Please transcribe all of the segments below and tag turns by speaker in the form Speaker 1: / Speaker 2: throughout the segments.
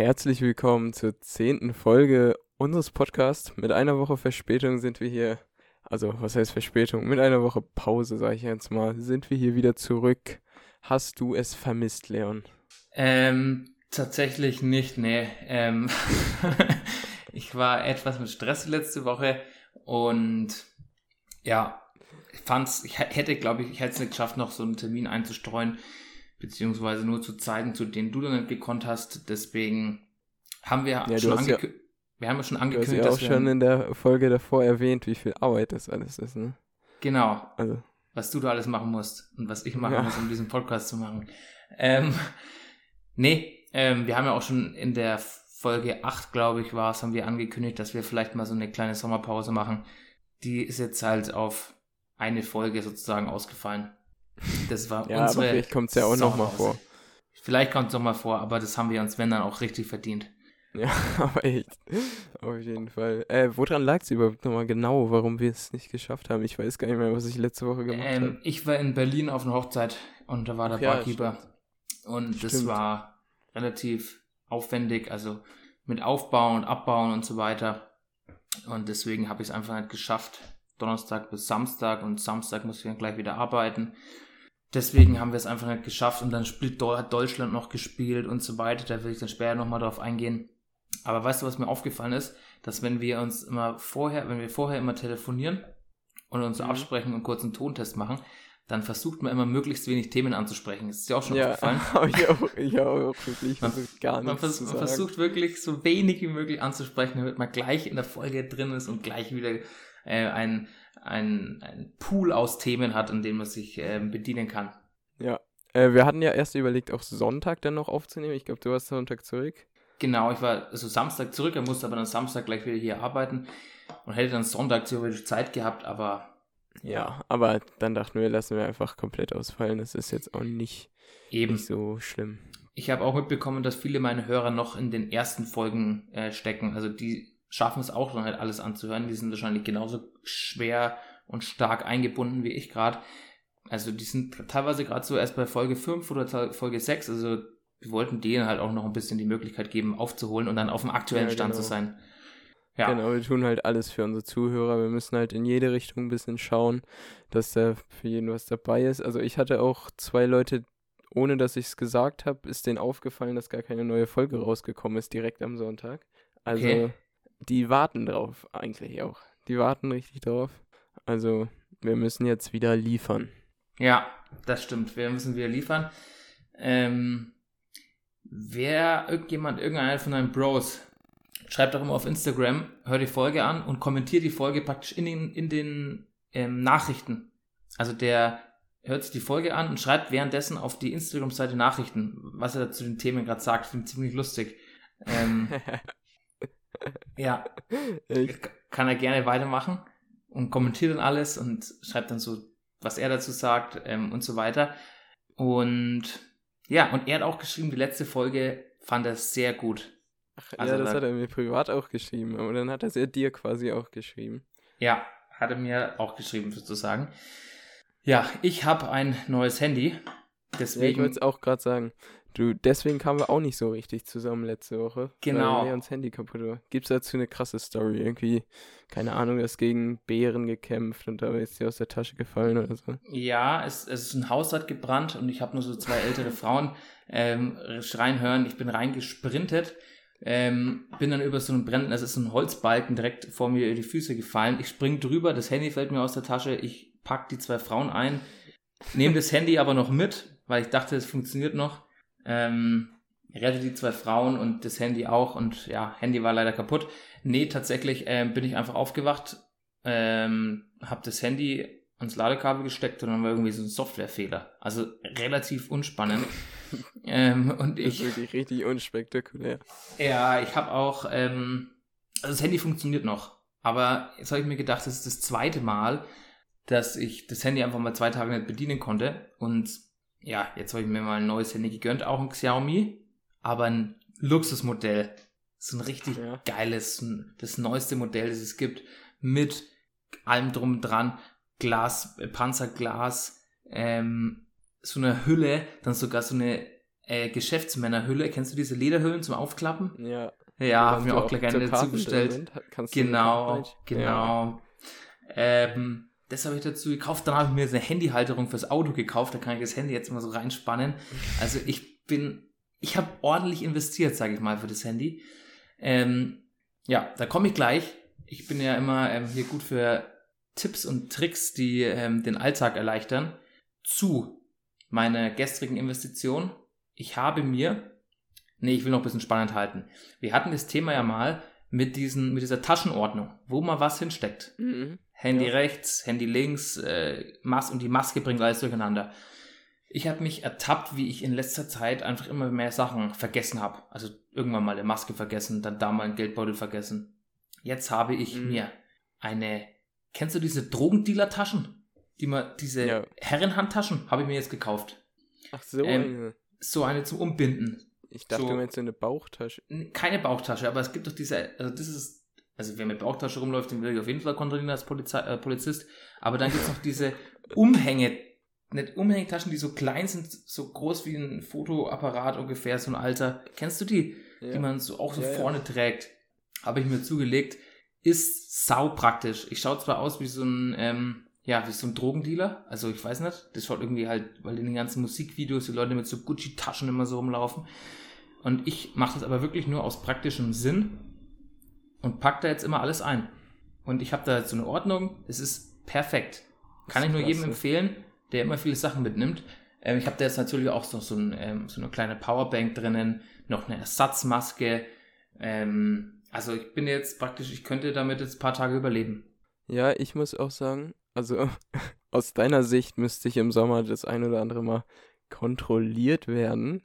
Speaker 1: Herzlich willkommen zur zehnten Folge unseres Podcasts. Mit einer Woche Verspätung sind wir hier, also was heißt Verspätung? Mit einer Woche Pause, sage ich jetzt mal, sind wir hier wieder zurück. Hast du es vermisst, Leon?
Speaker 2: Ähm, tatsächlich nicht, nee. Ähm, ich war etwas mit Stress letzte Woche und ja, ich fand's, ich hätte, glaube ich, ich hätte es nicht geschafft, noch so einen Termin einzustreuen beziehungsweise nur zu Zeiten, zu denen du dann nicht gekonnt hast. Deswegen haben wir ja, schon angekündigt. Ja, wir haben ja schon angekündigt,
Speaker 1: du hast ja auch schon in der Folge davor erwähnt, wie viel Arbeit das alles ist, ne?
Speaker 2: Genau. Also. Was du da alles machen musst und was ich machen ja. muss, um diesen Podcast zu machen. Ähm, nee, ähm, wir haben ja auch schon in der Folge 8, glaube ich, war es, haben wir angekündigt, dass wir vielleicht mal so eine kleine Sommerpause machen. Die ist jetzt halt auf eine Folge sozusagen ausgefallen. Das war
Speaker 1: ja, unsere. Aber vielleicht kommt es ja auch nochmal vor.
Speaker 2: Vielleicht kommt es nochmal vor, aber das haben wir uns, wenn dann, auch richtig verdient.
Speaker 1: Ja, aber echt. Auf jeden Fall. Äh, woran lag es überhaupt nochmal genau, warum wir es nicht geschafft haben? Ich weiß gar nicht mehr, was ich letzte Woche gemacht ähm, habe.
Speaker 2: Ich war in Berlin auf einer Hochzeit und da war der Ach, Barkeeper. Ja, und stimmt. das war relativ aufwendig, also mit Aufbauen und Abbauen und so weiter. Und deswegen habe ich es einfach nicht geschafft. Donnerstag bis Samstag und Samstag muss ich dann gleich wieder arbeiten. Deswegen haben wir es einfach nicht geschafft und dann spielt, hat Deutschland noch gespielt und so weiter. Da will ich dann später nochmal drauf eingehen. Aber weißt du, was mir aufgefallen ist? Dass wenn wir uns immer vorher, wenn wir vorher immer telefonieren und uns mhm. absprechen und kurz einen Tontest machen, dann versucht man immer möglichst wenig Themen anzusprechen. Das ist dir auch schon ja, aufgefallen?
Speaker 1: ich auch, ich auch wirklich.
Speaker 2: Man, gar man, vers man versucht wirklich so wenig wie möglich anzusprechen, damit man gleich in der Folge drin ist und gleich wieder äh, ein, ein, ein Pool aus Themen hat, an dem man sich äh, bedienen kann.
Speaker 1: Ja, äh, wir hatten ja erst überlegt, auch Sonntag dann noch aufzunehmen. Ich glaube, du warst Sonntag zurück.
Speaker 2: Genau, ich war also Samstag zurück, er musste aber dann Samstag gleich wieder hier arbeiten und hätte dann Sonntag theoretisch Zeit gehabt, aber.
Speaker 1: Ja, aber dann dachten wir, lassen wir einfach komplett ausfallen. Das ist jetzt auch nicht, Eben. nicht so schlimm.
Speaker 2: Ich habe auch mitbekommen, dass viele meiner Hörer noch in den ersten Folgen äh, stecken. Also die schaffen es auch dann halt alles anzuhören. Die sind wahrscheinlich genauso schwer und stark eingebunden wie ich gerade. Also die sind teilweise gerade so erst bei Folge 5 oder Folge 6. Also wir wollten denen halt auch noch ein bisschen die Möglichkeit geben, aufzuholen und dann auf dem aktuellen ja, Stand zu genau. sein.
Speaker 1: Ja. Genau, wir tun halt alles für unsere Zuhörer. Wir müssen halt in jede Richtung ein bisschen schauen, dass da für jeden was dabei ist. Also ich hatte auch zwei Leute, ohne dass ich es gesagt habe, ist denen aufgefallen, dass gar keine neue Folge rausgekommen ist, direkt am Sonntag. Also okay die warten drauf eigentlich auch. Die warten richtig drauf. Also wir müssen jetzt wieder liefern.
Speaker 2: Ja, das stimmt. Wir müssen wieder liefern. Ähm, wer, irgendjemand, irgendeiner von deinen Bros, schreibt doch immer auf Instagram, hör die Folge an und kommentiert die Folge praktisch in den, in den ähm, Nachrichten. Also der hört sich die Folge an und schreibt währenddessen auf die Instagram-Seite Nachrichten, was er zu den Themen gerade sagt. Finde ich ziemlich lustig. Ähm, Ja. Echt? Kann er gerne weitermachen und kommentiert dann alles und schreibt dann so, was er dazu sagt ähm, und so weiter. Und ja, und er hat auch geschrieben, die letzte Folge fand er sehr gut.
Speaker 1: Ach, also ja, das da, hat er mir privat auch geschrieben, aber dann hat er es ja dir quasi auch geschrieben.
Speaker 2: Ja, hat er mir auch geschrieben sozusagen. Ja, ich habe ein neues Handy. Deswegen, ja,
Speaker 1: ich wollte es auch gerade sagen. Du, deswegen kamen wir auch nicht so richtig zusammen letzte Woche.
Speaker 2: Genau.
Speaker 1: Weil Leons Handy kaputt war. Gibt es dazu eine krasse Story? Irgendwie, keine Ahnung, er ist gegen Bären gekämpft und da ist sie aus der Tasche gefallen oder so.
Speaker 2: Ja, es, es ist ein Haus hat gebrannt und ich habe nur so zwei ältere Frauen ähm, schreien hören. Ich bin reingesprintet. Ähm, bin dann über so einen brennenden, es ist ein Holzbalken direkt vor mir in die Füße gefallen. Ich spring drüber, das Handy fällt mir aus der Tasche, ich pack die zwei Frauen ein, nehme das Handy aber noch mit, weil ich dachte, es funktioniert noch ähm, rette die zwei Frauen und das Handy auch und ja, Handy war leider kaputt. Nee, tatsächlich ähm, bin ich einfach aufgewacht, ähm, habe das Handy ans Ladekabel gesteckt und dann war irgendwie so ein Softwarefehler. Also relativ unspannend. ähm, und ich,
Speaker 1: das ist wirklich richtig unspektakulär.
Speaker 2: Ja, ich habe auch, ähm, also das Handy funktioniert noch. Aber jetzt habe ich mir gedacht, das ist das zweite Mal, dass ich das Handy einfach mal zwei Tage nicht bedienen konnte. Und ja, jetzt habe ich mir mal ein neues Handy gegönnt, auch ein Xiaomi, aber ein Luxusmodell. So ein richtig ja. geiles, das neueste Modell, das es gibt, mit allem drum dran, Glas, äh, Panzerglas, ähm, so eine Hülle, dann sogar so eine äh, Geschäftsmännerhülle. Kennst du diese Lederhüllen zum Aufklappen?
Speaker 1: Ja.
Speaker 2: Ja, haben wir auch gleich eine
Speaker 1: Karten
Speaker 2: dazu bestellt.
Speaker 1: drin sind, kannst du eine
Speaker 2: Genau, genau. Ähm, das habe ich dazu gekauft. Dann habe ich mir eine Handyhalterung fürs Auto gekauft. Da kann ich das Handy jetzt mal so reinspannen. Also ich bin, ich habe ordentlich investiert, sage ich mal, für das Handy. Ähm, ja, da komme ich gleich. Ich bin ja immer ähm, hier gut für Tipps und Tricks, die ähm, den Alltag erleichtern. Zu meiner gestrigen Investition. Ich habe mir, nee, ich will noch ein bisschen spannend halten. Wir hatten das Thema ja mal mit, diesen, mit dieser Taschenordnung, wo man was hinsteckt.
Speaker 1: Mhm.
Speaker 2: Handy
Speaker 1: Ja.
Speaker 2: rechts, Handy links, äh, Mas und die Maske bringt alles durcheinander. Ich habe mich ertappt, wie ich in letzter Zeit einfach immer mehr Sachen vergessen habe. Also irgendwann mal eine Maske vergessen, dann da mal einen Geldbeutel vergessen. Jetzt habe ich
Speaker 1: Mhm.
Speaker 2: mir eine, kennst du diese Drogendealer-Taschen? Die man, diese
Speaker 1: Ja.
Speaker 2: Herrenhandtaschen habe ich mir jetzt gekauft.
Speaker 1: Ach so,
Speaker 2: Ähm. So eine zum Umbinden.
Speaker 1: Ich dachte,
Speaker 2: so-
Speaker 1: du meinst so eine Bauchtasche.
Speaker 2: Keine Bauchtasche, aber es gibt doch diese, also das ist, also wer mit Bauchtasche rumläuft, den will ich auf jeden Fall kontrollieren als Polizei, äh, Polizist. Aber dann gibt es noch diese Umhänge, nicht Umhängetaschen, die so klein sind, so groß wie ein Fotoapparat ungefähr, so ein alter. Kennst du die?
Speaker 1: Ja.
Speaker 2: Die man so auch so
Speaker 1: Ja, ja.
Speaker 2: vorne trägt. Habe ich mir zugelegt. Ist sau praktisch. Ich schaue zwar aus wie so ein, ähm, ja, wie so ein Drogendealer. Also ich weiß nicht. Das schaut irgendwie halt, weil in den ganzen Musikvideos die Leute mit so Gucci-Taschen immer so rumlaufen. Und ich mache das aber wirklich nur aus praktischem Sinn und pack da jetzt immer alles ein. Und ich habe da jetzt so eine Ordnung. Es ist perfekt. Kann
Speaker 1: Das
Speaker 2: ich
Speaker 1: ist
Speaker 2: nur jedem
Speaker 1: klasse.
Speaker 2: empfehlen, der immer viele Sachen mitnimmt. Ähm, ich habe da jetzt natürlich auch so, so, ein, ähm, so eine kleine Powerbank drinnen, noch eine Ersatzmaske. Ähm, also ich bin jetzt praktisch, ich könnte damit jetzt ein paar Tage überleben.
Speaker 1: Ja, ich muss auch sagen, also aus deiner Sicht müsste ich im Sommer das ein oder andere Mal kontrolliert werden,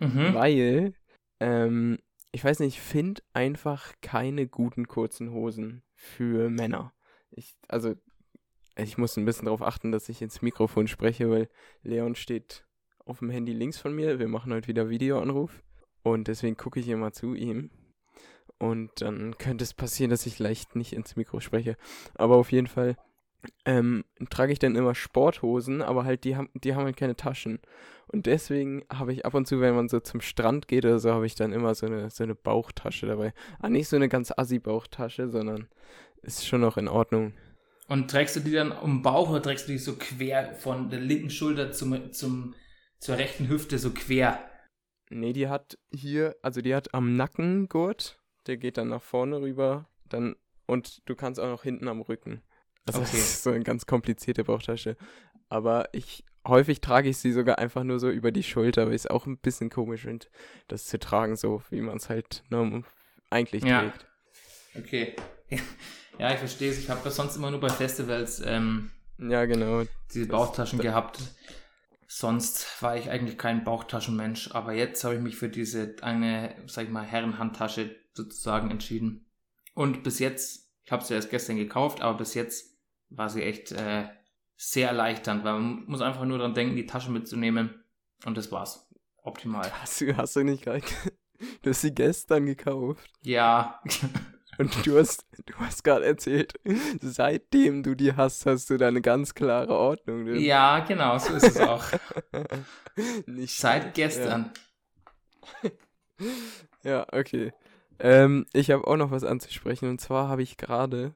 Speaker 2: Mhm.
Speaker 1: weil, ähm, ich weiß nicht, ich finde einfach keine guten kurzen Hosen für Männer. Ich, also, ich muss ein bisschen darauf achten, dass ich ins Mikrofon spreche, weil Leon steht auf dem Handy links von mir. Wir machen heute wieder Videoanruf und deswegen gucke ich immer zu ihm. Und dann könnte es passieren, dass ich leicht nicht ins Mikro spreche. Aber auf jeden Fall ähm, trage ich dann immer Sporthosen, aber halt die haben, die haben halt keine Taschen. Und deswegen habe ich ab und zu, wenn man so zum Strand geht oder so, habe ich dann immer so eine, so eine Bauchtasche dabei. Ah, nicht so eine ganz assi-Bauchtasche, sondern ist schon noch in Ordnung.
Speaker 2: Und trägst du die dann um den Bauch oder trägst du die so quer von der linken Schulter zum, zum, zur rechten Hüfte so quer?
Speaker 1: Nee, die hat hier, also die hat am Nackengurt, der geht dann nach vorne rüber, dann und du kannst auch noch hinten am Rücken. Also
Speaker 2: Okay.
Speaker 1: das ist so eine ganz komplizierte Bauchtasche. Aber ich häufig trage ich sie sogar einfach nur so über die Schulter, weil ich es auch ein bisschen komisch finde, das zu tragen, so wie man es halt norm eigentlich
Speaker 2: Ja.
Speaker 1: trägt.
Speaker 2: Okay. Ja, ich verstehe es. Ich habe das sonst immer nur bei Festivals ähm,
Speaker 1: Ja, genau.
Speaker 2: diese
Speaker 1: Das-
Speaker 2: Bauchtaschen
Speaker 1: da-
Speaker 2: gehabt. Sonst war ich eigentlich kein Bauchtaschenmensch, aber jetzt habe ich mich für diese eine, sag ich mal, Herrenhandtasche sozusagen entschieden. Und bis jetzt, ich habe sie erst gestern gekauft, aber bis jetzt war sie echt äh, sehr erleichternd, weil man muss einfach nur daran denken, die Tasche mitzunehmen und das war's. Optimal.
Speaker 1: Hast du, hast du nicht gerade. Du hast sie gestern gekauft.
Speaker 2: Ja,
Speaker 1: Und du hast, du hast gerade erzählt, seitdem du die hast, hast du da eine ganz klare Ordnung drin.
Speaker 2: ja, genau, so ist es auch.
Speaker 1: Nicht
Speaker 2: Seit gestern.
Speaker 1: Ja, ja okay. Ähm, ich habe auch noch was anzusprechen. Und zwar habe ich gerade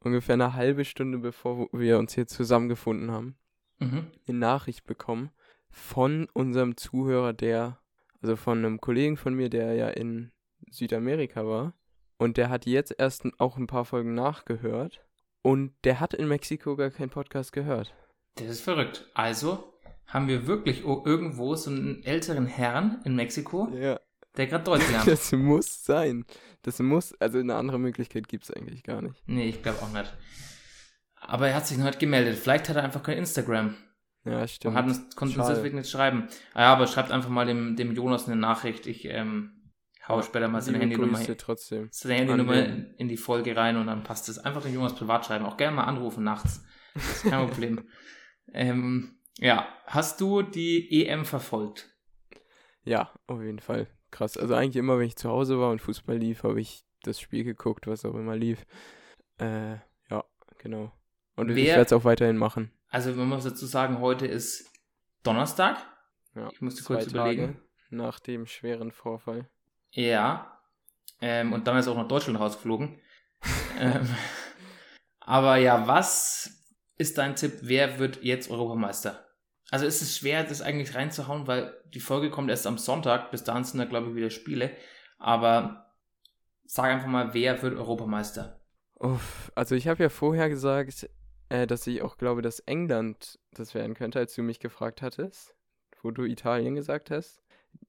Speaker 1: ungefähr eine halbe Stunde bevor wir uns hier zusammengefunden haben,
Speaker 2: Mhm.
Speaker 1: eine Nachricht bekommen von unserem Zuhörer, der, also von einem Kollegen von mir, der ja in Südamerika war. Und der hat jetzt erst auch ein paar Folgen nachgehört. Und der hat in Mexiko gar keinen Podcast gehört.
Speaker 2: Das ist verrückt. Also haben wir wirklich irgendwo so einen älteren Herrn in Mexiko,
Speaker 1: Ja.
Speaker 2: Der gerade Deutsch lernt.
Speaker 1: Das muss sein. Das muss, also eine andere Möglichkeit gibt es eigentlich gar nicht.
Speaker 2: nee, ich glaube auch nicht. Aber er hat sich noch nicht gemeldet. Vielleicht hat er einfach kein Instagram
Speaker 1: Ja,
Speaker 2: und
Speaker 1: stimmt.
Speaker 2: hat uns, konnte uns deswegen nicht schreiben. Ah ja, aber schreibt einfach mal dem, dem Jonas eine Nachricht. Ich ähm, hau später mal seine Handynummer,
Speaker 1: trotzdem.
Speaker 2: seine Handynummer
Speaker 1: an
Speaker 2: in, in die Folge rein und dann passt es. Einfach den Jonas privat schreiben. Auch gerne mal anrufen nachts. Das ist kein Problem. ähm, ja, hast du die EM verfolgt?
Speaker 1: Ja, auf jeden Fall. Krass. Also eigentlich immer, wenn ich zu Hause war und Fußball lief, habe ich das Spiel geguckt, was auch immer lief. Äh, ja, genau. Und ich
Speaker 2: Wer-
Speaker 1: werde es auch weiterhin machen.
Speaker 2: Also, man muss dazu sagen, heute ist Donnerstag.
Speaker 1: Ja,
Speaker 2: Ich musste kurz überlegen.
Speaker 1: Tage nach dem schweren Vorfall.
Speaker 2: Ja. Ähm, und dann ist auch nach Deutschland rausgeflogen. ähm, aber ja, was ist dein Tipp? Wer wird jetzt Europameister? Also ist es schwer, das eigentlich reinzuhauen, weil die Folge kommt erst am Sonntag. Bis dahin sind da, glaube ich, wieder Spiele. Aber sag einfach mal, wer wird Europameister?
Speaker 1: Uff, also ich habe ja vorher gesagt, äh, dass ich auch glaube, dass England das werden könnte, als du mich gefragt hattest, wo du Italien gesagt hast.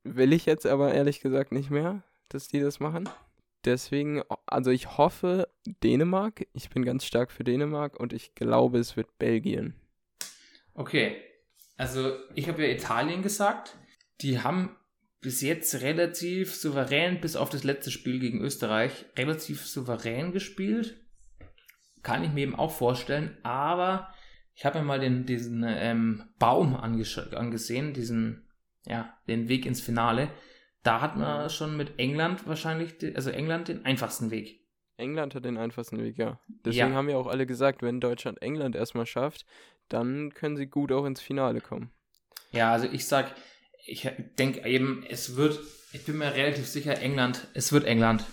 Speaker 1: Will ich jetzt aber ehrlich gesagt nicht mehr, dass die das machen. Deswegen, also ich hoffe Dänemark. Ich bin ganz stark für Dänemark und ich glaube, es wird Belgien.
Speaker 2: Okay. Also ich habe ja Italien gesagt. Die haben bis jetzt relativ souverän, bis auf das letzte Spiel gegen Österreich, relativ souverän gespielt. Kann ich mir eben auch vorstellen, aber ich habe mir mal den, diesen ähm, Baum angesehen, diesen, ja, den Weg ins Finale. Da hat man schon mit England wahrscheinlich, also England den einfachsten Weg.
Speaker 1: England hat den einfachsten Weg, ja. Deswegen
Speaker 2: Ja.
Speaker 1: haben ja auch alle gesagt, wenn Deutschland England erstmal schafft, dann können sie gut auch ins Finale kommen.
Speaker 2: Ja, also ich sag, ich denke eben, es wird, ich bin mir relativ sicher, England, es wird England.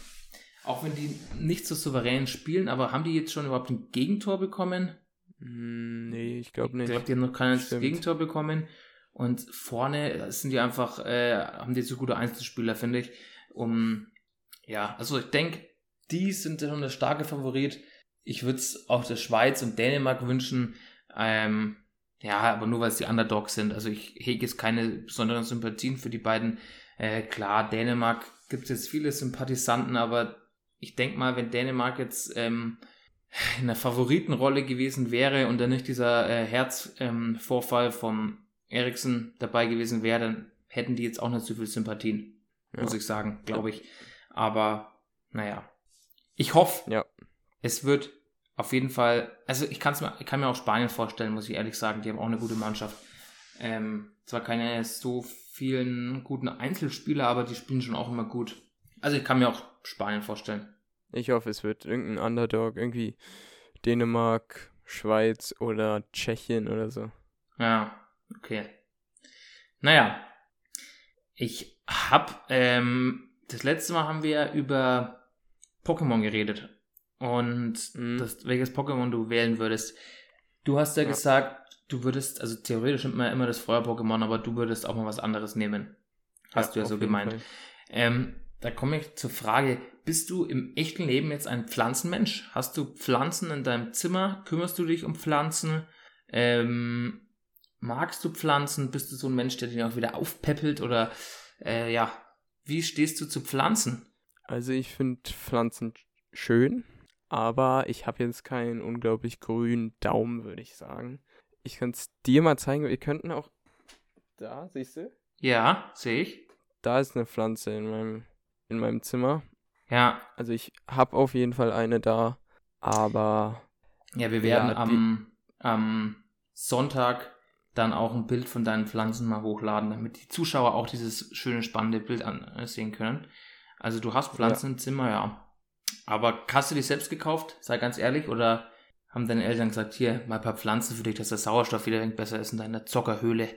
Speaker 2: Auch wenn die nicht so souverän spielen, aber haben die jetzt schon überhaupt ein Gegentor bekommen?
Speaker 1: Hm, nee, ich glaube
Speaker 2: Ich
Speaker 1: nicht.
Speaker 2: glaube, die haben noch kein
Speaker 1: Stimmt.
Speaker 2: Gegentor bekommen. Und vorne sind die einfach, äh, haben die so gute Einzelspieler, finde ich. Um, ja, also ich denke, die sind schon der starke Favorit. Ich würde es auch der Schweiz und Dänemark wünschen. Ähm, ja, aber nur weil es die Underdogs sind. Also ich hege jetzt keine besonderen Sympathien für die beiden. Äh, klar, Dänemark gibt es jetzt viele Sympathisanten, aber ich denke mal, wenn Dänemark jetzt ähm, in der Favoritenrolle gewesen wäre und dann nicht dieser äh, Herzvorfall ähm, vom Eriksen dabei gewesen wäre, dann hätten die jetzt auch nicht so viel Sympathien,
Speaker 1: Ja.
Speaker 2: muss ich sagen, glaube ich. Aber naja, ich hoffe,
Speaker 1: Ja.
Speaker 2: es wird auf jeden Fall, also ich, kann's mir, ich kann mir auch Spanien vorstellen, muss ich ehrlich sagen, die haben auch eine gute Mannschaft. Ähm, zwar keine so vielen guten Einzelspieler, aber die spielen schon auch immer gut. Also ich kann mir auch Spanien vorstellen.
Speaker 1: Ich hoffe, es wird irgendein Underdog, irgendwie Dänemark, Schweiz oder Tschechien oder so.
Speaker 2: Ja, okay. Naja, ich hab, ähm, das letzte Mal haben wir über Pokémon geredet. Und
Speaker 1: Mhm.
Speaker 2: das, welches Pokémon du wählen würdest. Du hast ja,
Speaker 1: Ja.
Speaker 2: gesagt, du würdest, also theoretisch nimmt man ja immer das Feuer-Pokémon, aber du würdest auch mal was anderes nehmen. Hast du ja so gemeint. Ähm, da komme ich zur Frage, bist du im echten Leben jetzt ein Pflanzenmensch? Hast du Pflanzen in deinem Zimmer? Kümmerst du dich um Pflanzen? Ähm, magst du Pflanzen? Bist du so ein Mensch, der dich auch wieder aufpeppelt? Oder äh, ja, wie stehst du zu Pflanzen?
Speaker 1: Also ich finde Pflanzen schön, aber ich habe jetzt keinen unglaublich grünen Daumen, würde ich sagen. Ich kann es dir mal zeigen. Wir könnten auch... Da, siehst du?
Speaker 2: Ja, sehe ich.
Speaker 1: Da ist eine Pflanze in meinem, in meinem Zimmer.
Speaker 2: Ja,
Speaker 1: Also ich habe auf jeden Fall eine da, aber
Speaker 2: ja, wir werden
Speaker 1: Ja,
Speaker 2: am, am Sonntag dann auch ein Bild von deinen Pflanzen mal hochladen, damit die Zuschauer auch dieses schöne, spannende Bild ansehen können. Also du hast Pflanzen im Zimmer, ja. Aber hast du die selbst gekauft? Sei ganz ehrlich. Oder haben deine Eltern gesagt, hier, mal ein paar Pflanzen für dich, dass der Sauerstoff wieder besser ist in deiner Zockerhöhle?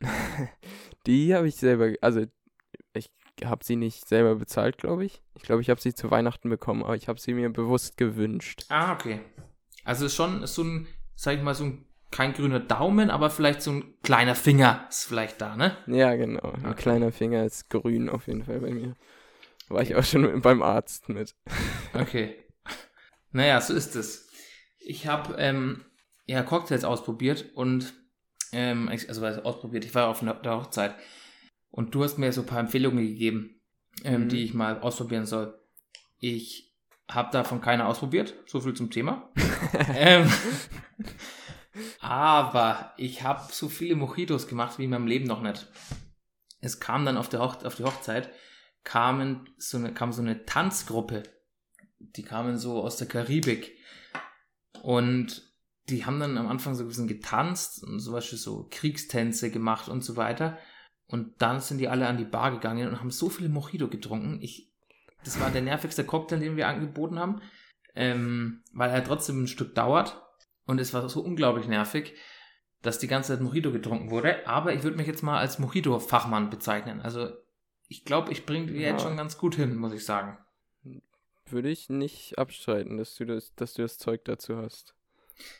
Speaker 1: die habe ich selber, also ich habe sie nicht selber bezahlt, glaube ich. Ich glaube, ich habe sie zu Weihnachten bekommen, aber ich habe sie mir bewusst gewünscht.
Speaker 2: Ah, okay. Also ist schon ist so ein, sag ich mal, so ein, kein grüner Daumen, aber vielleicht so ein kleiner Finger ist vielleicht da, ne?
Speaker 1: Ja, genau. Ein
Speaker 2: Okay.
Speaker 1: kleiner Finger ist grün auf jeden Fall bei mir. War ich auch schon beim Arzt mit.
Speaker 2: Okay. Naja, so ist es. Ich habe ähm, ja Cocktails ausprobiert und ähm, also ausprobiert, ich war auf einer- der Hochzeit und du hast mir so ein paar Empfehlungen gegeben, ähm,
Speaker 1: Mhm.
Speaker 2: die ich mal ausprobieren soll. Ich habe davon keine ausprobiert, so viel zum Thema. ähm, aber ich habe so viele Mojitos gemacht wie in meinem Leben noch nicht. Es kam dann auf, der Hoch auf die Hochzeit, kamen so eine, kam so eine Tanzgruppe. Die kamen so aus der Karibik. Und die haben dann am Anfang so ein bisschen getanzt und zum Beispiel so Kriegstänze gemacht und so weiter. Und dann sind die alle an die Bar gegangen und haben so viele Mojito getrunken. Ich, das war der nervigste Cocktail, den wir angeboten haben, ähm, weil er trotzdem ein Stück dauert. Und es war so unglaublich nervig. dass die ganze Zeit Mojito getrunken wurde, aber ich würde mich jetzt mal als Mojito-Fachmann bezeichnen. Also ich glaube, ich bringe die ja. jetzt schon ganz gut hin, muss ich sagen.
Speaker 1: Würde ich nicht abstreiten, dass du das, dass du das Zeug dazu hast.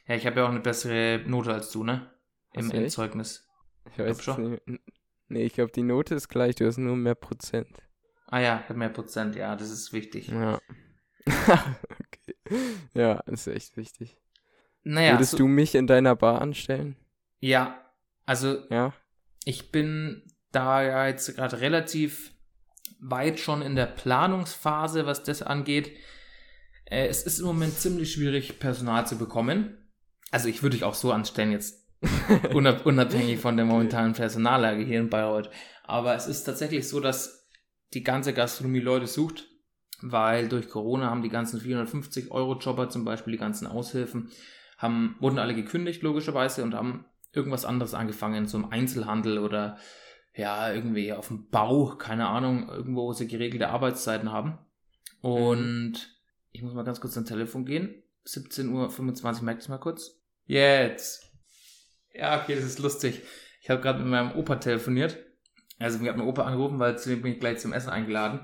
Speaker 2: Ja, ich habe ja auch eine bessere Note als du, ne? Im, im Zeugnis.
Speaker 1: Ich weiß schon. Nicht. Nee, ich glaube, die Note ist gleich, du hast nur mehr Prozent.
Speaker 2: Ah ja, ich habe mehr Prozent, ja, das ist wichtig.
Speaker 1: Ja. okay. Ja, das ist echt wichtig. Naja. Würdest so, du mich in deiner Bar anstellen?
Speaker 2: Ja, also
Speaker 1: ja.
Speaker 2: ich bin da ja jetzt gerade relativ weit schon in der Planungsphase, was das angeht. Äh, es ist im Moment ziemlich schwierig, Personal zu bekommen. Also ich würde dich auch so anstellen, jetzt unabhängig von der momentanen Personallage hier in Bayreuth. Aber es ist tatsächlich so, dass die ganze Gastronomie Leute sucht, weil durch Corona haben die ganzen 450 Euro Jobber zum Beispiel, die ganzen Aushilfen, haben, wurden alle gekündigt logischerweise und haben irgendwas anderes angefangen, zum Einzelhandel oder ja, irgendwie auf dem Bau, keine Ahnung, irgendwo, wo sie geregelte Arbeitszeiten haben. Und ich muss mal ganz kurz ans Telefon gehen. 17.25 Uhr, merkt es mal kurz. Jetzt. Ja, okay, das ist lustig. Ich habe gerade mit meinem Opa telefoniert. Also mir hat mein Opa angerufen, weil zu dem bin ich gleich zum Essen eingeladen.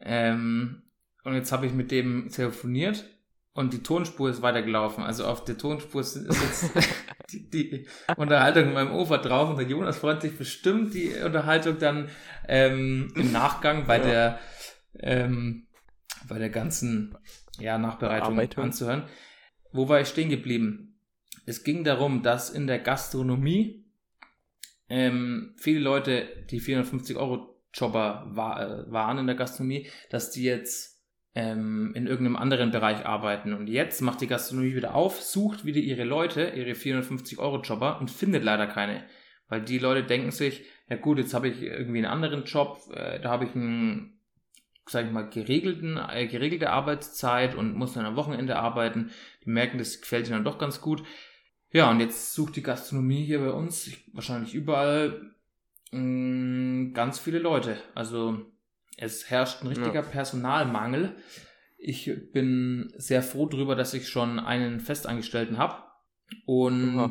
Speaker 2: Ähm, und jetzt habe ich mit dem telefoniert und die Tonspur ist weitergelaufen. Also auf der Tonspur ist jetzt die, die, Unterhaltung mit meinem Opa drauf und der Jonas freut sich bestimmt die Unterhaltung dann ähm, im Nachgang bei ja. der ähm, bei der ganzen ja, Nachbereitung Arbeitung. anzuhören. Wo war ich stehen geblieben? Es ging darum, dass in der Gastronomie ähm, viele Leute, die 450 Euro Jobber war, äh, waren in der Gastronomie, dass die jetzt ähm, in irgendeinem anderen Bereich arbeiten. Und jetzt macht die Gastronomie wieder auf, sucht wieder ihre Leute, ihre 450 Euro Jobber und findet leider keine. Weil die Leute denken sich, ja gut, jetzt habe ich irgendwie einen anderen Job, äh, da habe ich einen, sag ich mal, geregelten, äh, geregelte Arbeitszeit und muss dann am Wochenende arbeiten. Die merken, das gefällt ihnen dann doch ganz gut. Ja, und jetzt sucht die Gastronomie hier bei uns, wahrscheinlich überall, mh, mm, ganz viele Leute. Also es herrscht ein richtiger ja. Personalmangel. Ich bin sehr froh darüber, dass ich schon einen Festangestellten habe. Und ja.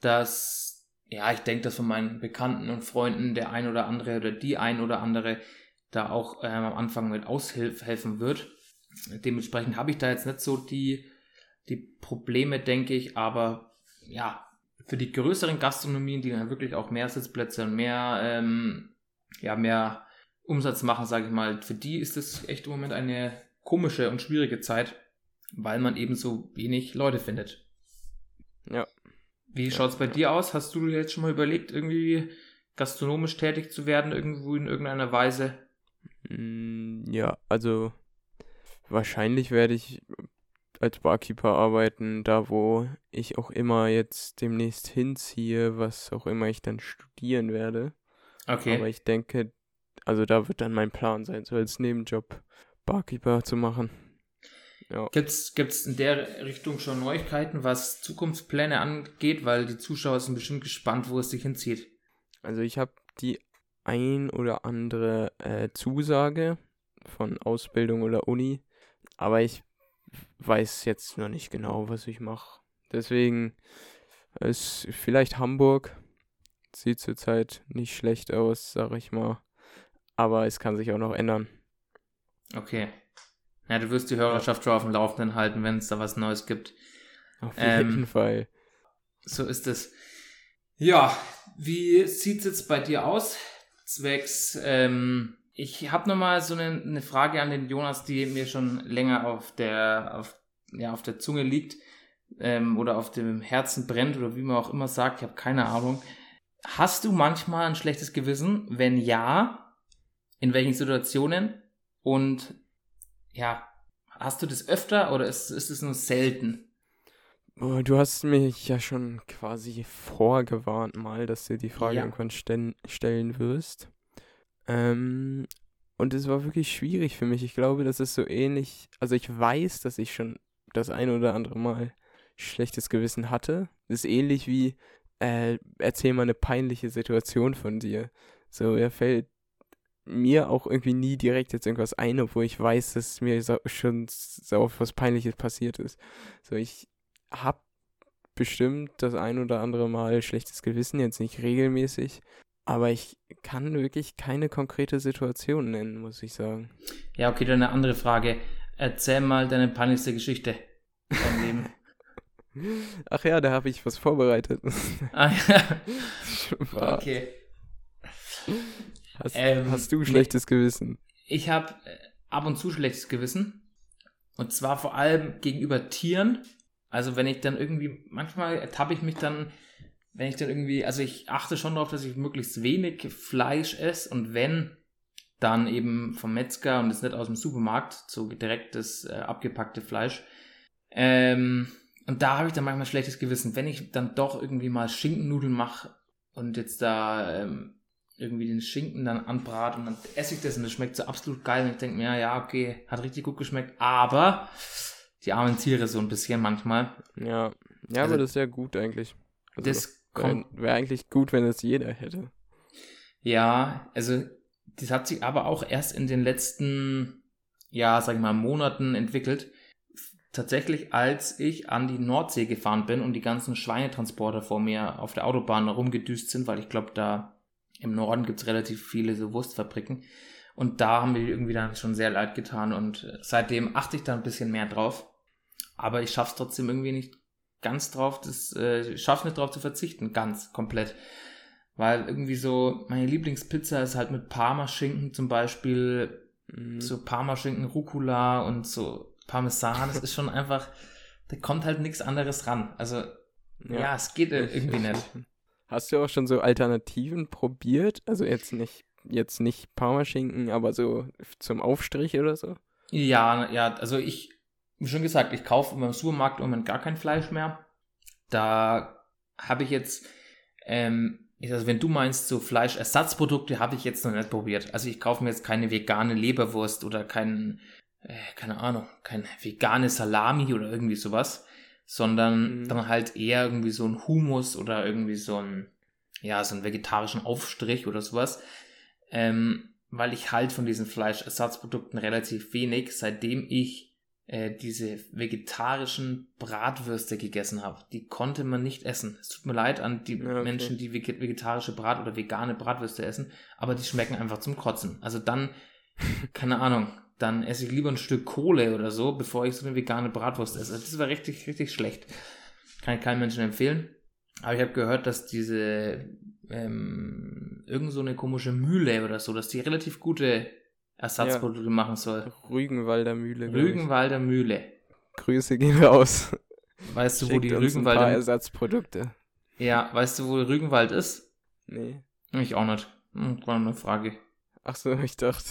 Speaker 2: dass, ja, ich denke, dass von meinen Bekannten und Freunden der ein oder andere oder die ein oder andere da auch ähm, am Anfang mit aushelfen wird. Dementsprechend habe ich da jetzt nicht so die, die Probleme, denke ich, aber ja, für die größeren Gastronomien, die dann wirklich auch mehr Sitzplätze und mehr, ähm, ja, mehr Umsatz machen, sage ich mal, für die ist es echt im Moment eine komische und schwierige Zeit, weil man eben so wenig Leute findet.
Speaker 1: Ja.
Speaker 2: Wie ja, schaut es bei dir aus? Hast du jetzt schon mal überlegt, irgendwie gastronomisch tätig zu werden, irgendwo in irgendeiner Weise?
Speaker 1: Mm, ja, also wahrscheinlich werde ich als Barkeeper arbeiten, da wo ich auch immer jetzt demnächst hinziehe, was auch immer ich dann studieren werde.
Speaker 2: Okay.
Speaker 1: Aber ich denke, also da wird dann mein Plan sein, so als Nebenjob Barkeeper zu machen.
Speaker 2: Ja. Gibt es in der Richtung schon Neuigkeiten, was Zukunftspläne angeht? Weil die Zuschauer sind bestimmt gespannt, wo es sich hinzieht.
Speaker 1: Also ich habe die ein oder andere äh, Zusage von Ausbildung oder Uni, aber ich weiß jetzt noch nicht genau, was ich mache. Deswegen ist vielleicht Hamburg. Sieht zurzeit nicht schlecht aus, sag ich mal aber es kann sich auch noch ändern.
Speaker 2: Okay. Ja, du wirst die Hörerschaft schon auf dem Laufenden halten, wenn es da was Neues gibt.
Speaker 1: Auf jeden ähm, Fall.
Speaker 2: So ist es. Ja, wie sieht es jetzt bei dir aus? Zwecks, ähm, ich habe nochmal so eine, eine Frage an den Jonas, die mir schon länger auf der, auf, ja, auf der Zunge liegt ähm, oder auf dem Herzen brennt oder wie man auch immer sagt, ich habe keine Ahnung. Hast du manchmal ein schlechtes Gewissen? Wenn ja, in welchen Situationen und ja, hast du das öfter oder ist, ist es nur selten?
Speaker 1: Du hast mich ja schon quasi vorgewarnt mal, dass du die Frage ja. irgendwann stellen, stellen wirst. Ähm, und es war wirklich schwierig für mich. Ich glaube, das ist so ähnlich. Also ich weiß, dass ich schon das ein oder andere Mal schlechtes Gewissen hatte. Das ist ähnlich wie, äh, erzähl mal eine peinliche Situation von dir. So, er fällt mir auch irgendwie nie direkt jetzt irgendwas ein, obwohl ich weiß, dass mir so, schon so was Peinliches passiert ist. So, ich hab bestimmt das ein oder andere Mal schlechtes Gewissen, jetzt nicht regelmäßig. Aber ich kann wirklich keine konkrete Situation nennen, muss ich sagen.
Speaker 2: Ja, okay, dann eine andere Frage. Erzähl mal deine peinlichste Geschichte vom Leben.
Speaker 1: Ach ja, da habe ich was vorbereitet.
Speaker 2: ah ja. okay.
Speaker 1: Hast, ähm, hast du schlechtes nee, Gewissen?
Speaker 2: Ich habe äh, ab und zu schlechtes Gewissen. Und zwar vor allem gegenüber Tieren. Also wenn ich dann irgendwie, manchmal ertappe ich mich dann, wenn ich dann irgendwie, also ich achte schon darauf, dass ich möglichst wenig Fleisch esse und wenn, dann eben vom Metzger und das nicht aus dem Supermarkt, so direktes äh, abgepackte Fleisch. Ähm, und da habe ich dann manchmal schlechtes Gewissen, wenn ich dann doch irgendwie mal Schinkennudeln mache und jetzt da ähm, irgendwie den Schinken dann anbrate und dann esse ich das und das schmeckt so absolut geil und ich denke mir, ja, okay, hat richtig gut geschmeckt, aber die armen Tiere so ein bisschen manchmal.
Speaker 1: Ja, ja, also, aber das ist ja gut eigentlich. Also das wäre wär eigentlich gut, wenn es jeder hätte.
Speaker 2: Ja, also das hat sich aber auch erst in den letzten, ja, sag ich mal, Monaten entwickelt. Tatsächlich, als ich an die Nordsee gefahren bin und die ganzen Schweinetransporter vor mir auf der Autobahn rumgedüst sind, weil ich glaube, da im Norden gibt es relativ viele so Wurstfabriken. Und da haben wir irgendwie dann schon sehr leid getan und äh, seitdem achte ich da ein bisschen mehr drauf. Aber ich schaffe es trotzdem irgendwie nicht ganz drauf, das äh, schaffe nicht drauf zu verzichten, ganz komplett. Weil irgendwie so, meine Lieblingspizza ist halt mit Parmaschinken zum Beispiel, mhm. so Parmaschinken, Rucola und so Parmesan. Das ist schon einfach, da kommt halt nichts anderes ran. Also, ja, ja es geht irgendwie nicht.
Speaker 1: Hast du auch schon so Alternativen probiert? Also jetzt nicht, jetzt nicht Parmaschinken, aber so zum Aufstrich oder so?
Speaker 2: Ja, ja, also ich, wie schon gesagt, ich kaufe im Supermarkt im Moment gar kein Fleisch mehr. Da habe ich jetzt, ähm, also wenn du meinst, so Fleischersatzprodukte habe ich jetzt noch nicht probiert. Also ich kaufe mir jetzt keine vegane Leberwurst oder kein, äh, keine Ahnung, kein vegane Salami oder irgendwie sowas sondern mhm. dann halt eher irgendwie so ein Humus oder irgendwie so ein, ja, so einen vegetarischen Aufstrich oder sowas. Ähm, weil ich halt von diesen Fleischersatzprodukten relativ wenig, seitdem ich äh, diese vegetarischen Bratwürste gegessen habe. Die konnte man nicht essen. Es tut mir leid an die ja, okay. Menschen, die vegetarische Brat- oder vegane Bratwürste essen, aber die schmecken einfach zum Kotzen. Also dann, keine Ahnung, dann esse ich lieber ein Stück Kohle oder so, bevor ich so eine vegane Bratwurst esse. Das war richtig, richtig schlecht. Kann ich keinem Menschen empfehlen. Aber ich habe gehört, dass diese ähm, irgend so eine komische Mühle oder so, dass die relativ gute Ersatzprodukte ja. machen soll.
Speaker 1: Rügenwalder Mühle.
Speaker 2: Rügenwalder Mühle.
Speaker 1: Grüße gehen raus.
Speaker 2: Weißt du, Schickt wo die Rügenwalder... Ein paar
Speaker 1: Ersatzprodukte.
Speaker 2: Ja, weißt du, wo Rügenwald ist?
Speaker 1: Nee.
Speaker 2: Ich auch nicht. Hm, war eine Frage.
Speaker 1: Ach so, ich dachte...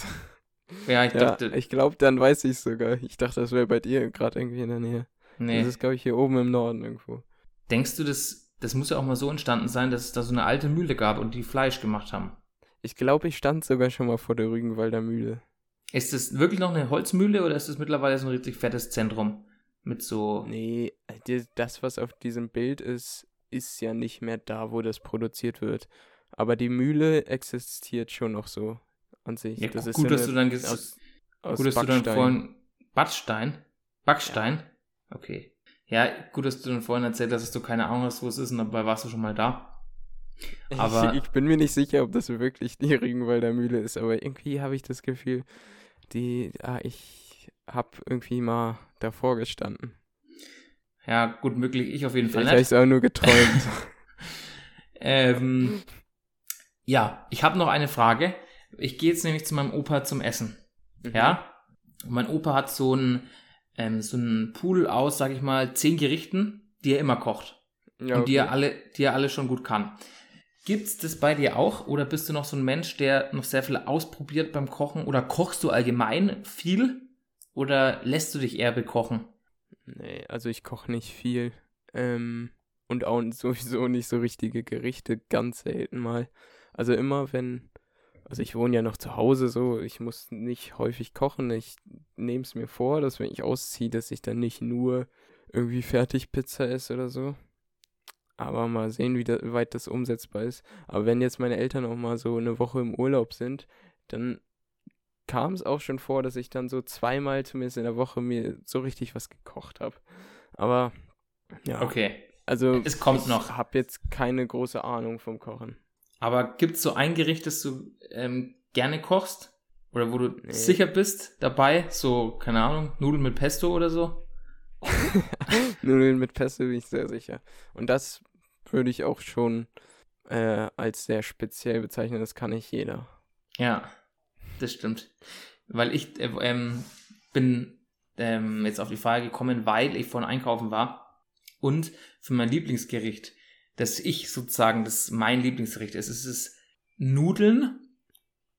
Speaker 2: Ja, ich ja, dachte.
Speaker 1: Ich glaube, dann weiß ich sogar. Ich dachte, das wäre bei dir gerade irgendwie in der Nähe. Nee. Das ist, glaube ich, hier oben im Norden irgendwo.
Speaker 2: Denkst du, das, das muss ja auch mal so entstanden sein, dass es da so eine alte Mühle gab und die Fleisch gemacht haben?
Speaker 1: Ich glaube, ich stand sogar schon mal vor der Rügenwalder Mühle.
Speaker 2: Ist das wirklich noch eine Holzmühle oder ist das mittlerweile so ein richtig fettes Zentrum? Mit so.
Speaker 1: Nee, das, was auf diesem Bild ist, ist ja nicht mehr da, wo das produziert wird. Aber die Mühle existiert schon noch so an sich.
Speaker 2: Ja, das gut, ist gut, dass du dann aus, aus gut, dass Backstein. du dann vorhin Backstein, Backstein, ja. okay. Ja, gut, dass du dann vorhin erzählt hast, dass du keine Ahnung hast, wo es ist, und dabei warst du schon mal da.
Speaker 1: Aber ich, ich bin mir nicht sicher, ob das wirklich die Regenwalder Mühle ist, aber irgendwie habe ich das Gefühl, die, ah, ich habe irgendwie mal davor gestanden.
Speaker 2: Ja, gut möglich, ich auf jeden Fall
Speaker 1: nicht. Vielleicht auch nur geträumt.
Speaker 2: ähm, ja, ich habe noch eine Frage. Ich gehe jetzt nämlich zu meinem Opa zum Essen. Mhm. Ja? Und mein Opa hat so einen, ähm, so einen Pool aus, sag ich mal, zehn Gerichten, die er immer kocht. Ja, und die er alle, die er alle schon gut kann. Gibt's das bei dir auch? Oder bist du noch so ein Mensch, der noch sehr viel ausprobiert beim Kochen? Oder kochst du allgemein viel? Oder lässt du dich eher bekochen?
Speaker 1: Nee, also ich koche nicht viel. Ähm, und auch sowieso nicht so richtige Gerichte, ganz selten mal. Also immer, wenn also ich wohne ja noch zu Hause so, ich muss nicht häufig kochen. Ich nehme es mir vor, dass wenn ich ausziehe, dass ich dann nicht nur irgendwie fertig Pizza esse oder so. Aber mal sehen, wie da, weit das umsetzbar ist. Aber wenn jetzt meine Eltern auch mal so eine Woche im Urlaub sind, dann kam es auch schon vor, dass ich dann so zweimal zumindest in der Woche mir so richtig was gekocht habe. Aber ja.
Speaker 2: Okay.
Speaker 1: Also
Speaker 2: Es kommt
Speaker 1: ich
Speaker 2: noch.
Speaker 1: habe jetzt keine große Ahnung vom Kochen.
Speaker 2: Aber gibt es so ein Gericht, das du ähm, gerne kochst? Oder wo du
Speaker 1: Nee.
Speaker 2: sicher bist dabei? So, keine Ahnung, Nudeln mit Pesto oder so?
Speaker 1: Nudeln mit Pesto bin ich sehr sicher. Und das würde ich auch schon äh, als sehr speziell bezeichnen. Das kann nicht jeder.
Speaker 2: Ja, das stimmt. Weil ich äh, ähm, bin ähm, jetzt auf die Frage gekommen, weil ich vorhin einkaufen war und für mein Lieblingsgericht, das ich sozusagen, das mein Lieblingsgericht ist, es ist Nudeln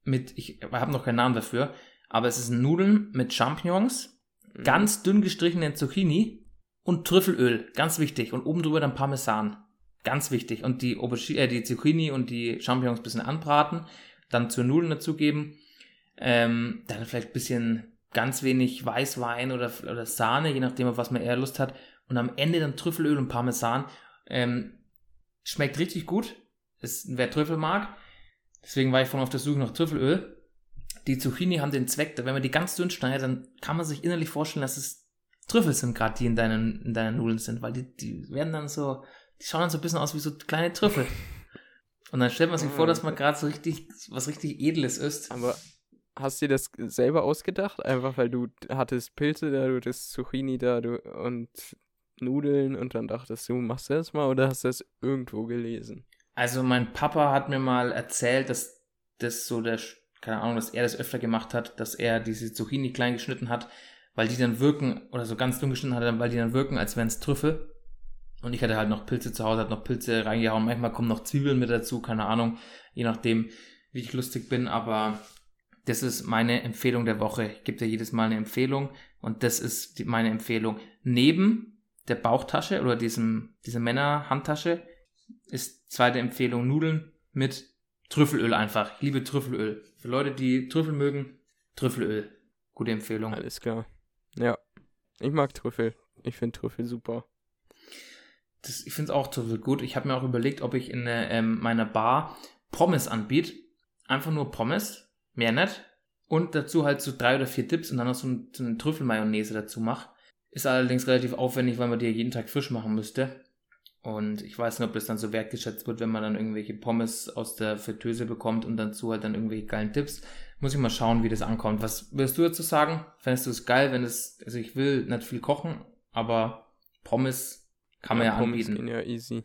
Speaker 2: mit, ich habe noch keinen Namen dafür, aber es ist Nudeln mit Champignons,
Speaker 1: Mhm.
Speaker 2: ganz dünn gestrichenen Zucchini und Trüffelöl, ganz wichtig. Und oben drüber dann Parmesan, ganz wichtig. Und die, Aubergi äh, die Zucchini und die Champignons ein bisschen anbraten, dann zur Nudeln dazugeben, ähm, dann vielleicht ein bisschen ganz wenig Weißwein oder, oder Sahne, je nachdem, auf was man eher Lust hat. Und am Ende dann Trüffelöl und Parmesan. Ähm, schmeckt richtig gut. Ist, wer Trüffel mag. Deswegen war ich vorhin auf der Suche nach Trüffelöl. Die Zucchini haben den Zweck, wenn man die ganz dünn schneidet, dann kann man sich innerlich vorstellen, dass es Trüffel sind, gerade die in deinen, in deinen Nudeln sind, weil die, die werden dann so, die schauen dann so ein bisschen aus wie so kleine Trüffel. Und dann stellt man sich vor, dass man gerade so richtig, was richtig Edles isst.
Speaker 1: Aber hast du dir das selber ausgedacht? Einfach weil du hattest Pilze da, du hattest Zucchini da du, und Nudeln und dann dachtest du, machst du das mal oder hast du das irgendwo gelesen?
Speaker 2: Also mein Papa hat mir mal erzählt, dass das so der, keine Ahnung, dass er das öfter gemacht hat, dass er diese Zucchini klein geschnitten hat, weil die dann wirken, oder so ganz dünn geschnitten hat, weil die dann wirken, als wären es Trüffel. Und ich hatte halt noch Pilze zu Hause, hat noch Pilze reingehauen. Manchmal kommen noch Zwiebeln mit dazu, keine Ahnung, je nachdem, wie ich lustig bin. Aber das ist meine Empfehlung der Woche. Ich gebe dir jedes Mal eine Empfehlung und das ist die, meine Empfehlung. Neben der Bauchtasche oder diesem, dieser Männerhandtasche ist zweite Empfehlung Nudeln mit Trüffelöl einfach. Ich liebe Trüffelöl. Für Leute, die Trüffel mögen, Trüffelöl. Gute Empfehlung.
Speaker 1: Alles klar. Ja. Ich mag Trüffel. Ich finde Trüffel super.
Speaker 2: Das, ich finde es auch Trüffel gut. Ich habe mir auch überlegt, ob ich in äh, meiner Bar Pommes anbiete. Einfach nur Pommes, mehr nicht. Und dazu halt so drei oder vier Dips und dann noch so, ein, so eine Trüffelmayonnaise dazu mache. Ist allerdings relativ aufwendig, weil man die ja jeden Tag frisch machen müsste. Und ich weiß nicht, ob das dann so wertgeschätzt wird, wenn man dann irgendwelche Pommes aus der Fritteuse bekommt und dazu halt dann irgendwelche geilen Tipps. Muss ich mal schauen, wie das ankommt. Was würdest du dazu sagen? Fändest du es geil, wenn es, also ich will nicht viel kochen, aber Pommes kann man ja,
Speaker 1: Pommes
Speaker 2: anbieten.
Speaker 1: ja easy.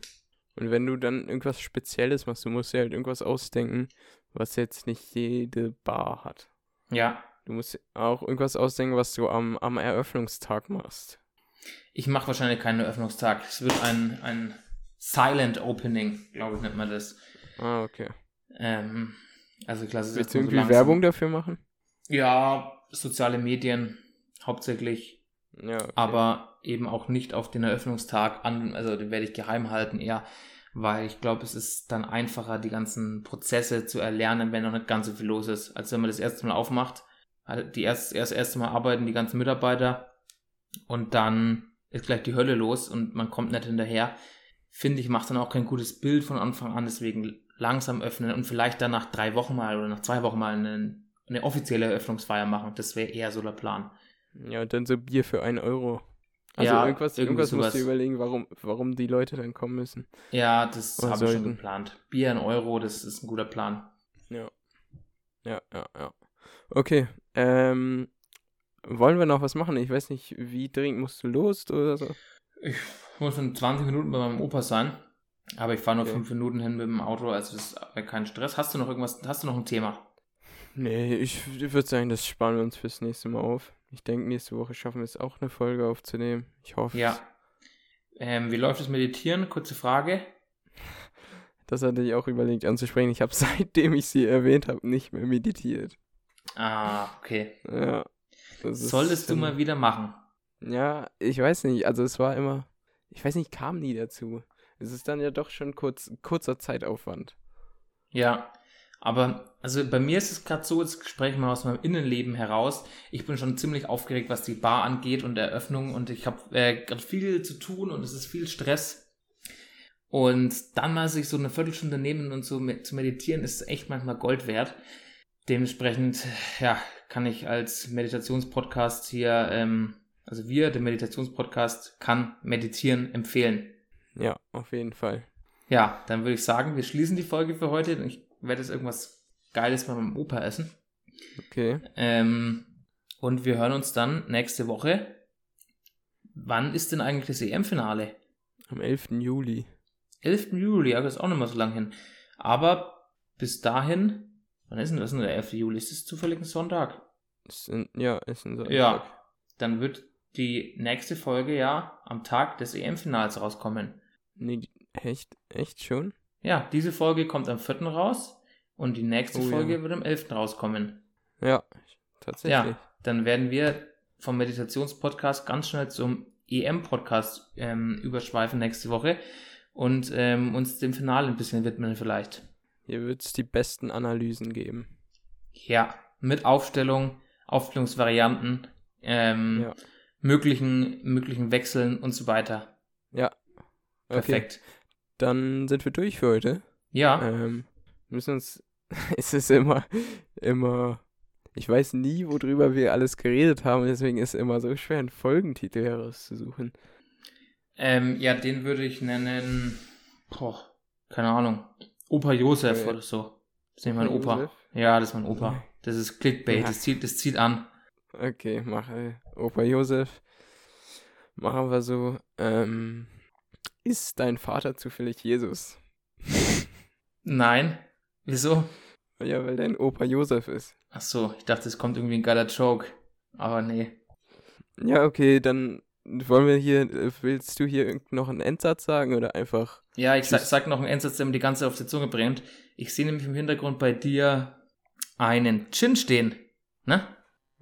Speaker 1: Und wenn du dann irgendwas Spezielles machst, du musst dir halt irgendwas ausdenken, was jetzt nicht jede Bar hat.
Speaker 2: Ja,
Speaker 1: Du musst auch irgendwas ausdenken, was du am, am Eröffnungstag machst.
Speaker 2: ich mache wahrscheinlich keinen Eröffnungstag. Es wird ein, ein Silent Opening, glaube ich, nennt man das.
Speaker 1: Ah, okay.
Speaker 2: Ähm, also ist
Speaker 1: Willst du
Speaker 2: so
Speaker 1: irgendwie
Speaker 2: langsam-
Speaker 1: Werbung dafür machen?
Speaker 2: Ja, soziale Medien hauptsächlich.
Speaker 1: Ja, okay.
Speaker 2: aber eben auch nicht auf den Eröffnungstag an, also den werde ich geheim halten eher, weil ich glaube, es ist dann einfacher, die ganzen Prozesse zu erlernen, wenn noch nicht ganz so viel los ist, als wenn man das erste Mal aufmacht. Halt Die erst, erst erste Mal arbeiten die ganzen Mitarbeiter und dann ist gleich die Hölle los und man kommt nicht hinterher. Finde ich, macht dann auch kein gutes Bild von Anfang an, deswegen langsam öffnen und vielleicht dann nach drei Wochen mal oder nach zwei Wochen mal eine, eine offizielle Eröffnungsfeier machen. Das wäre eher so der Plan.
Speaker 1: Ja, und dann so Bier für einen Euro. Also
Speaker 2: Ja,
Speaker 1: irgendwas, irgendwas musst du überlegen, warum, warum die Leute dann kommen müssen.
Speaker 2: Ja, das habe ich schon geplant. Bier in Euro, das ist ein guter Plan.
Speaker 1: Ja. Ja, ja, ja. Okay. Ähm, wollen wir noch was machen? Ich weiß nicht, wie dringend musst du los oder so?
Speaker 2: Ich muss in 20 Minuten bei meinem Opa sein, aber ich fahre nur
Speaker 1: Okay.
Speaker 2: 5 Minuten hin mit dem Auto, also das ist kein Stress. Hast du noch irgendwas, hast du noch ein Thema?
Speaker 1: Nee, ich würde sagen, das sparen wir uns fürs nächste Mal auf. Ich denke, nächste Woche schaffen wir es auch, eine Folge aufzunehmen. Ich hoffe.
Speaker 2: Ja. Ähm, wie läuft das Meditieren? Kurze Frage.
Speaker 1: Das hatte ich auch überlegt anzusprechen. Ich habe seitdem ich sie erwähnt habe, nicht mehr meditiert.
Speaker 2: Ah, okay.
Speaker 1: Ja. das
Speaker 2: Solltest du mal wieder machen.
Speaker 1: Ja, ich weiß nicht. Also es war immer, ich weiß nicht, kam nie dazu. Es ist dann ja doch schon kurz, kurzer Zeitaufwand.
Speaker 2: Ja, aber also bei mir ist es gerade so, jetzt spreche ich mal aus meinem Innenleben heraus. Ich bin schon ziemlich aufgeregt, was die Bar angeht und Eröffnung und ich habe äh, gerade viel zu tun und es ist viel Stress. Und dann mal sich so eine Viertelstunde nehmen und so zu meditieren, ist echt manchmal Gold wert. Dementsprechend, ja, kann ich als Meditationspodcast hier, ähm, also wir, der Meditationspodcast, kann meditieren empfehlen.
Speaker 1: Ja, auf jeden Fall.
Speaker 2: Ja, dann würde ich sagen, wir schließen die Folge für heute. Ich werde jetzt irgendwas Geiles bei meinem Opa essen.
Speaker 1: Okay.
Speaker 2: Ähm, und wir hören uns dann nächste Woche. Wann ist denn eigentlich das EM-Finale?
Speaker 1: Am 11. Juli.
Speaker 2: 11. Juli, ja, das ist auch nicht mehr so lang hin. Aber bis dahin, wann ist denn das denn der 11. Juli? Ist das zufällig ein Sonntag?
Speaker 1: Ist ein, ja, ist ein Sonntag.
Speaker 2: Ja, dann wird die nächste Folge ja am Tag des EM-Finals rauskommen.
Speaker 1: Nee, echt, echt schon?
Speaker 2: Ja, diese Folge kommt am 4. raus und die nächste
Speaker 1: Oh ja.
Speaker 2: Folge wird am 11. rauskommen.
Speaker 1: Ja, tatsächlich.
Speaker 2: Ja, dann werden wir vom Meditationspodcast ganz schnell zum EM-Podcast ähm, überschweifen nächste Woche und ähm, uns dem Finale ein bisschen widmen vielleicht.
Speaker 1: Hier wird es die besten Analysen geben.
Speaker 2: Ja, mit Aufstellung, Aufstellungsvarianten, ähm,
Speaker 1: Ja.
Speaker 2: möglichen, möglichen Wechseln und so weiter.
Speaker 1: Ja. Okay.
Speaker 2: Perfekt.
Speaker 1: Dann sind wir durch für heute.
Speaker 2: Ja,
Speaker 1: Ähm, müssen uns, es ist immer, immer, ich weiß nie, worüber wir alles geredet haben, deswegen ist es immer so schwer, einen Folgentitel herauszusuchen.
Speaker 2: ähm, ja, den würde ich nennen, boah, keine Ahnung, Opa Josef
Speaker 1: Okay.
Speaker 2: oder so. Das ist nicht mein Opa.
Speaker 1: Josef?
Speaker 2: Ja, das ist mein Opa. Das ist Clickbait,
Speaker 1: Ja.
Speaker 2: das, zieht, das zieht an.
Speaker 1: Okay, mache Opa Josef. Machen wir so. Ähm, ist dein Vater zufällig Jesus?
Speaker 2: Nein. Wieso?
Speaker 1: Ja, weil dein Opa Josef ist.
Speaker 2: Ach so, ich dachte, es kommt irgendwie ein geiler Joke. Aber nee.
Speaker 1: Ja, okay, dann wollen wir hier, willst du hier noch einen Endsatz sagen oder einfach?
Speaker 2: Ja, ich sag, sag noch einen Endsatz, der mir die ganze Zeit auf die Zunge brennt. Ich sehe nämlich im Hintergrund bei dir einen Chin stehen. Ne?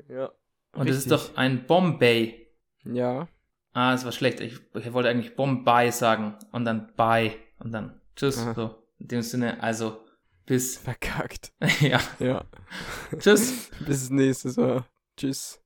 Speaker 1: Ja.
Speaker 2: Und das ist
Speaker 1: Richtig.
Speaker 2: doch ein Bombay.
Speaker 1: Ja,
Speaker 2: Ah, das war schlecht. Ich, ich wollte eigentlich Bombay sagen. Und dann Bye. Und dann Tschüss.
Speaker 1: Aha.
Speaker 2: So. In dem Sinne, also bis.
Speaker 1: verkackt.
Speaker 2: ja.
Speaker 1: Ja.
Speaker 2: Tschüss.
Speaker 1: Bis nächstes Mal. Tschüss.